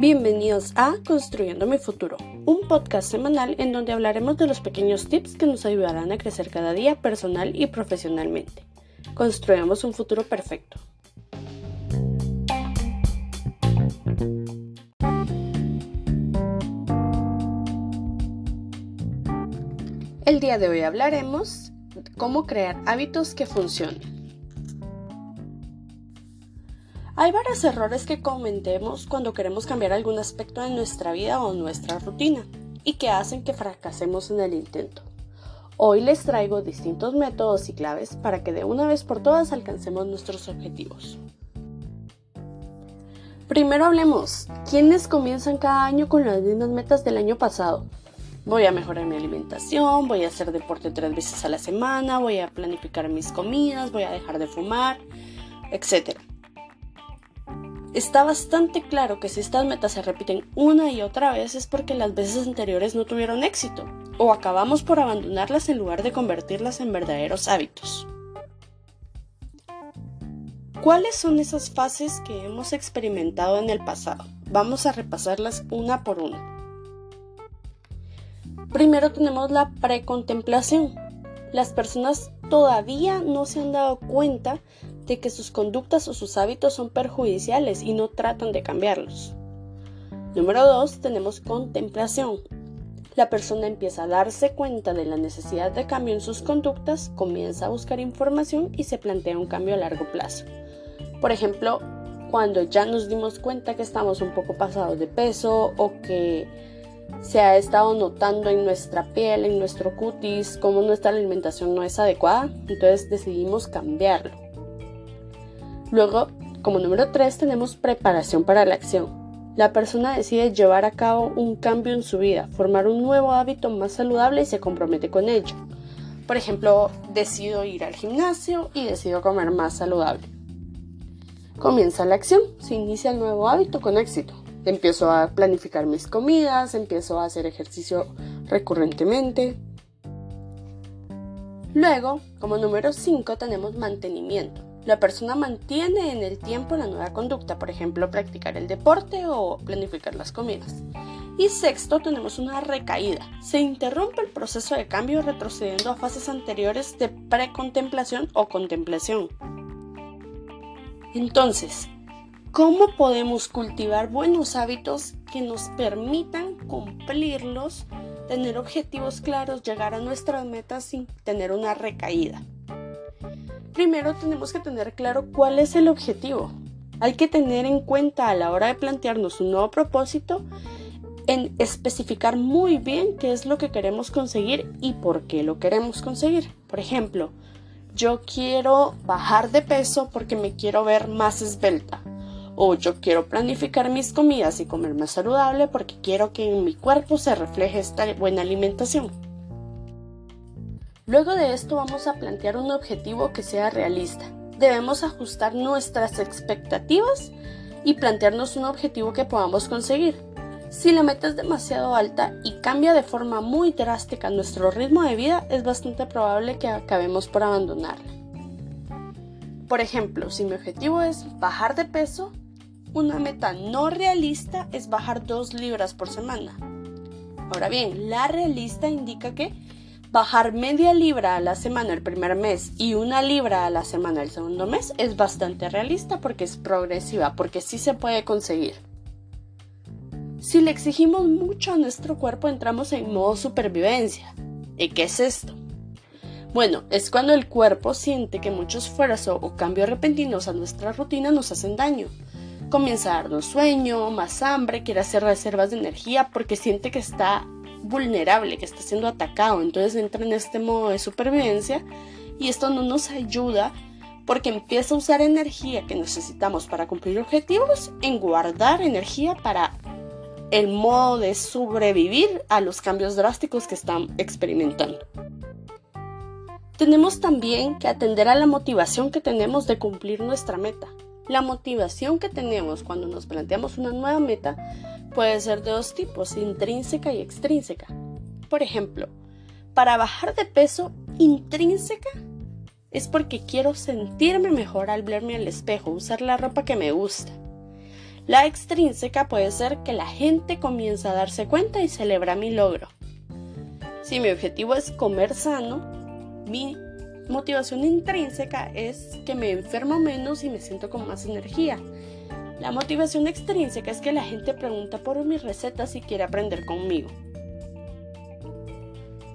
Bienvenidos a Construyendo mi futuro, un podcast semanal en donde hablaremos de los pequeños tips que nos ayudarán a crecer cada día personal y profesionalmente. Construyamos un futuro perfecto. El día de hoy hablaremos cómo crear hábitos que funcionen. Hay varios errores que cometemos cuando queremos cambiar algún aspecto de nuestra vida o nuestra rutina y que hacen que fracasemos en el intento. Hoy les traigo distintos métodos y claves para que de una vez por todas alcancemos nuestros objetivos. Primero hablemos, ¿quiénes comienzan cada año con las mismas metas del año pasado? Voy a mejorar mi alimentación, voy a hacer deporte tres veces a la semana, voy a planificar mis comidas, voy a dejar de fumar, etc. Está bastante claro que si estas metas se repiten una y otra vez es porque las veces anteriores no tuvieron éxito, o acabamos por abandonarlas en lugar de convertirlas en verdaderos hábitos. ¿Cuáles son esas fases que hemos experimentado en el pasado? Vamos a repasarlas una por una. Primero tenemos la precontemplación. Las personas todavía no se han dado cuenta de que sus conductas o sus hábitos son perjudiciales y no tratan de cambiarlos. Número 2. Tenemos contemplación. La persona empieza a darse cuenta de la necesidad de cambio en sus conductas, comienza a buscar información y se plantea un cambio a largo plazo. Por ejemplo, cuando ya nos dimos cuenta que estamos un poco pasados de peso o que se ha estado notando en nuestra piel, en nuestro cutis, cómo nuestra alimentación no es adecuada, entonces decidimos cambiarlo. Luego, como número 3, tenemos preparación para la acción. La persona decide llevar a cabo un cambio en su vida, formar un nuevo hábito más saludable y se compromete con ello. Por ejemplo, decido ir al gimnasio y decido comer más saludable. Comienza la acción, se inicia el nuevo hábito con éxito. Empiezo a planificar mis comidas, empiezo a hacer ejercicio recurrentemente. Luego, como número 5, tenemos mantenimiento. La persona mantiene en el tiempo la nueva conducta, por ejemplo, practicar el deporte o planificar las comidas. Y sexto, tenemos una recaída. Se interrumpe el proceso de cambio retrocediendo a fases anteriores de precontemplación o contemplación. Entonces, ¿cómo podemos cultivar buenos hábitos que nos permitan cumplirlos, tener objetivos claros, llegar a nuestras metas sin tener una recaída? Primero tenemos que tener claro cuál es el objetivo. Hay que tener en cuenta a la hora de plantearnos un nuevo propósito en especificar muy bien qué es lo que queremos conseguir y por qué lo queremos conseguir. Por ejemplo, yo quiero bajar de peso porque me quiero ver más esbelta. O yo quiero planificar mis comidas y comer más saludable porque quiero que en mi cuerpo se refleje esta buena alimentación. Luego de esto vamos a plantear un objetivo que sea realista. Debemos ajustar nuestras expectativas y plantearnos un objetivo que podamos conseguir. Si la meta es demasiado alta y cambia de forma muy drástica nuestro ritmo de vida, es bastante probable que acabemos por abandonarla. Por ejemplo, si mi objetivo es bajar de peso, una meta no realista es bajar 2 libras por semana. Ahora bien, la realista indica que Bajar media libra a la semana el primer mes y una libra a la semana el segundo mes es bastante realista porque es progresiva, porque sí se puede conseguir. Si le exigimos mucho a nuestro cuerpo entramos en modo supervivencia. ¿Y qué es esto? Bueno, es cuando el cuerpo siente que mucho esfuerzo o cambios repentinos a nuestra rutina nos hacen daño. Comienza a darnos sueño, más hambre, quiere hacer reservas de energía porque siente que está vulnerable, que está siendo atacado. Entonces entra en este modo de supervivencia y esto no nos ayuda porque empieza a usar energía que necesitamos para cumplir objetivos en guardar energía para el modo de sobrevivir a los cambios drásticos que están experimentando. Tenemos también que atender a la motivación que tenemos de cumplir nuestra meta. La motivación que tenemos cuando nos planteamos una nueva meta puede ser de dos tipos, intrínseca y extrínseca. Por ejemplo, para bajar de peso intrínseca, es porque quiero sentirme mejor al verme al espejo, usar la ropa que me gusta. La extrínseca puede ser que la gente comience a darse cuenta y celebra mi logro. Si mi objetivo es comer sano, mi motivación intrínseca es que me enfermo menos y me siento con más energía. La motivación extrínseca es que la gente pregunta por mis recetas y quiere aprender conmigo.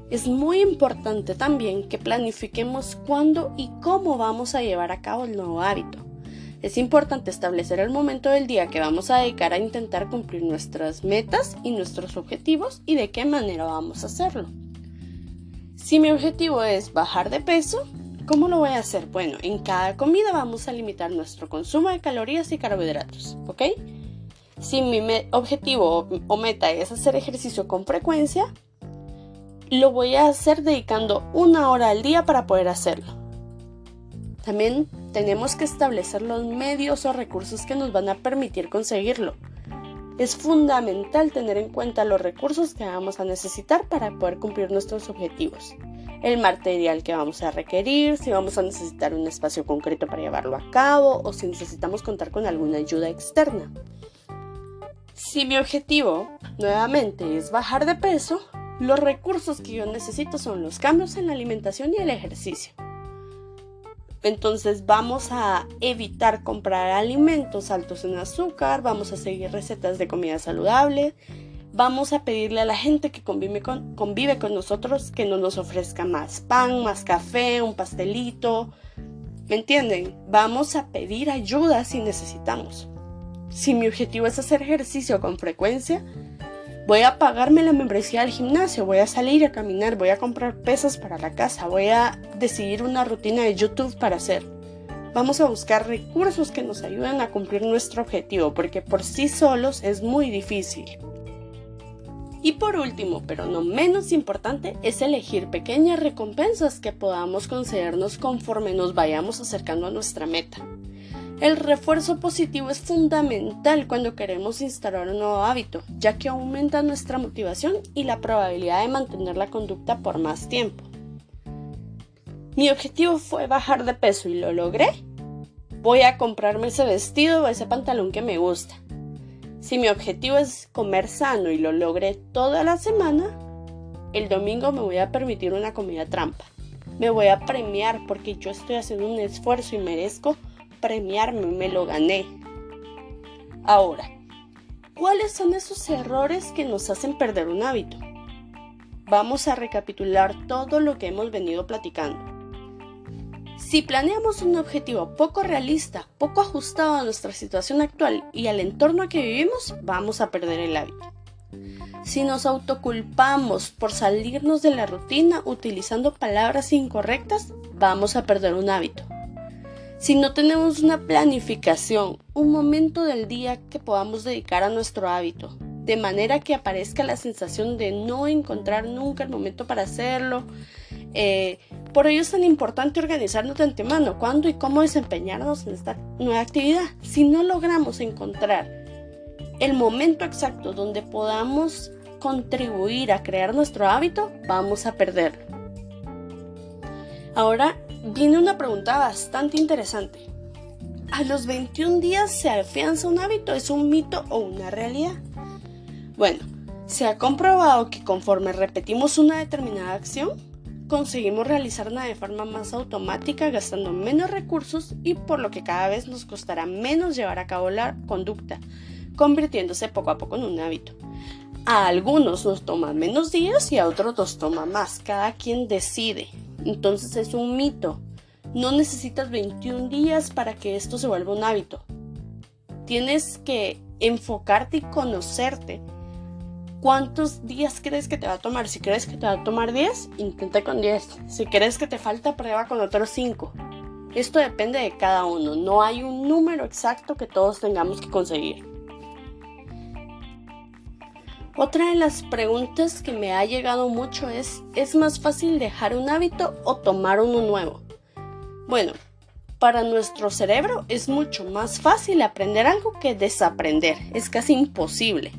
Es muy importante también que planifiquemos cuándo y cómo vamos a llevar a cabo el nuevo hábito. Es importante establecer el momento del día que vamos a dedicar a intentar cumplir nuestras metas y nuestros objetivos y de qué manera vamos a hacerlo. Si mi objetivo es bajar de peso, ¿cómo lo voy a hacer? Bueno, en cada comida vamos a limitar nuestro consumo de calorías y carbohidratos, ¿ok? Si mi objetivo o meta es hacer ejercicio con frecuencia, lo voy a hacer dedicando una hora al día para poder hacerlo. También tenemos que establecer los medios o recursos que nos van a permitir conseguirlo. Es fundamental tener en cuenta los recursos que vamos a necesitar para poder cumplir nuestros objetivos. El material que vamos a requerir, si vamos a necesitar un espacio concreto para llevarlo a cabo o si necesitamos contar con alguna ayuda externa. Si mi objetivo nuevamente es bajar de peso, los recursos que yo necesito son los cambios en la alimentación y el ejercicio. Entonces vamos a evitar comprar alimentos altos en azúcar, vamos a seguir recetas de comida saludable, vamos a pedirle a la gente que convive con, convive con nosotros que no nos ofrezca más pan, más café, un pastelito. ¿Me entienden? Vamos a pedir ayuda si necesitamos. Si mi objetivo es hacer ejercicio con frecuencia, Voy a pagarme la membresía del gimnasio, voy a salir a caminar, voy a comprar pesas para la casa, voy a decidir una rutina de YouTube para hacer. Vamos a buscar recursos que nos ayuden a cumplir nuestro objetivo, porque por sí solos es muy difícil. Y por último, pero no menos importante, es elegir pequeñas recompensas que podamos concedernos conforme nos vayamos acercando a nuestra meta. El refuerzo positivo es fundamental cuando queremos instalar un nuevo hábito, ya que aumenta nuestra motivación y la probabilidad de mantener la conducta por más tiempo. Mi objetivo fue bajar de peso y lo logré. Voy a comprarme ese vestido o ese pantalón que me gusta. Si mi objetivo es comer sano y lo logré toda la semana, el domingo me voy a permitir una comida trampa. Me voy a premiar porque yo estoy haciendo un esfuerzo y merezco premiarme, me lo gané. Ahora, ¿cuáles son esos errores que nos hacen perder un hábito? Vamos a recapitular todo lo que hemos venido platicando. Si planeamos un objetivo poco realista, poco ajustado a nuestra situación actual y al entorno que vivimos, vamos a perder el hábito. Si nos autoculpamos por salirnos de la rutina utilizando palabras incorrectas, vamos a perder un hábito. Si no tenemos una planificación, un momento del día que podamos dedicar a nuestro hábito, de manera que aparezca la sensación de no encontrar nunca el momento para hacerlo. Eh, por ello es tan importante organizarnos de antemano cuándo y cómo desempeñarnos en esta nueva actividad. Si no logramos encontrar el momento exacto donde podamos contribuir a crear nuestro hábito, vamos a perderlo. Ahora viene una pregunta bastante interesante. ¿A los 21 días se afianza un hábito? ¿Es un mito o una realidad? Bueno, se ha comprobado que conforme repetimos una determinada acción, conseguimos realizarla de forma más automática, gastando menos recursos y por lo que cada vez nos costará menos llevar a cabo la conducta, convirtiéndose poco a poco en un hábito. A algunos nos toma menos días y a otros nos toma más, cada quien decide. Entonces es un mito. No necesitas 21 días para que esto se vuelva un hábito. Tienes que enfocarte y conocerte. ¿Cuántos días crees que te va a tomar? Si crees que te va a tomar 10, intenta con 10. Si crees que te falta, prueba con otros 5. Esto depende de cada uno. No hay un número exacto que todos tengamos que conseguir. Otra de las preguntas que me ha llegado mucho es, ¿es más fácil dejar un hábito o tomar uno nuevo? Bueno, para nuestro cerebro es mucho más fácil aprender algo que desaprender, es casi imposible.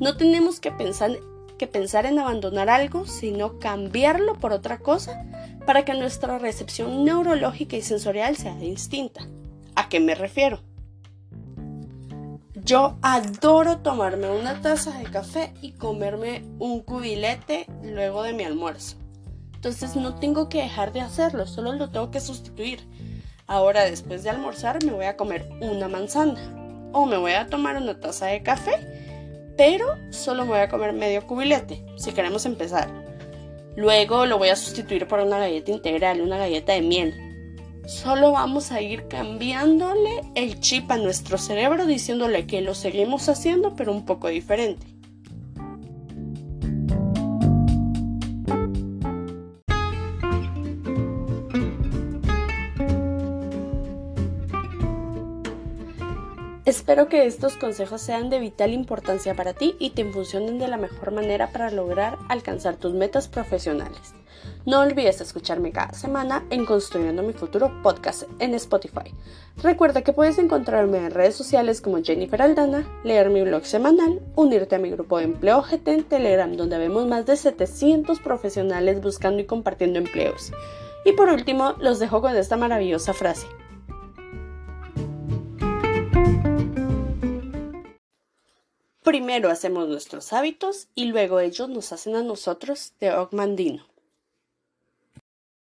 No tenemos que pensar, que pensar en abandonar algo, sino cambiarlo por otra cosa para que nuestra recepción neurológica y sensorial sea distinta. ¿A qué me refiero? Yo adoro tomarme una taza de café y comerme un cubilete luego de mi almuerzo. Entonces no tengo que dejar de hacerlo, solo lo tengo que sustituir. Ahora después de almorzar me voy a comer una manzana o me voy a tomar una taza de café, pero solo voy a comer medio cubilete si queremos empezar. Luego lo voy a sustituir por una galleta integral, una galleta de miel. Solo vamos a ir cambiándole el chip a nuestro cerebro diciéndole que lo seguimos haciendo pero un poco diferente. Espero que estos consejos sean de vital importancia para ti y te funcionen de la mejor manera para lograr alcanzar tus metas profesionales. No olvides escucharme cada semana en Construyendo mi Futuro podcast en Spotify. Recuerda que puedes encontrarme en redes sociales como Jennifer Aldana, leer mi blog semanal, unirte a mi grupo de empleo GT en Telegram donde vemos más de 700 profesionales buscando y compartiendo empleos. Y por último, los dejo con esta maravillosa frase. Primero hacemos nuestros hábitos y luego ellos nos hacen a nosotros de Ogmandino.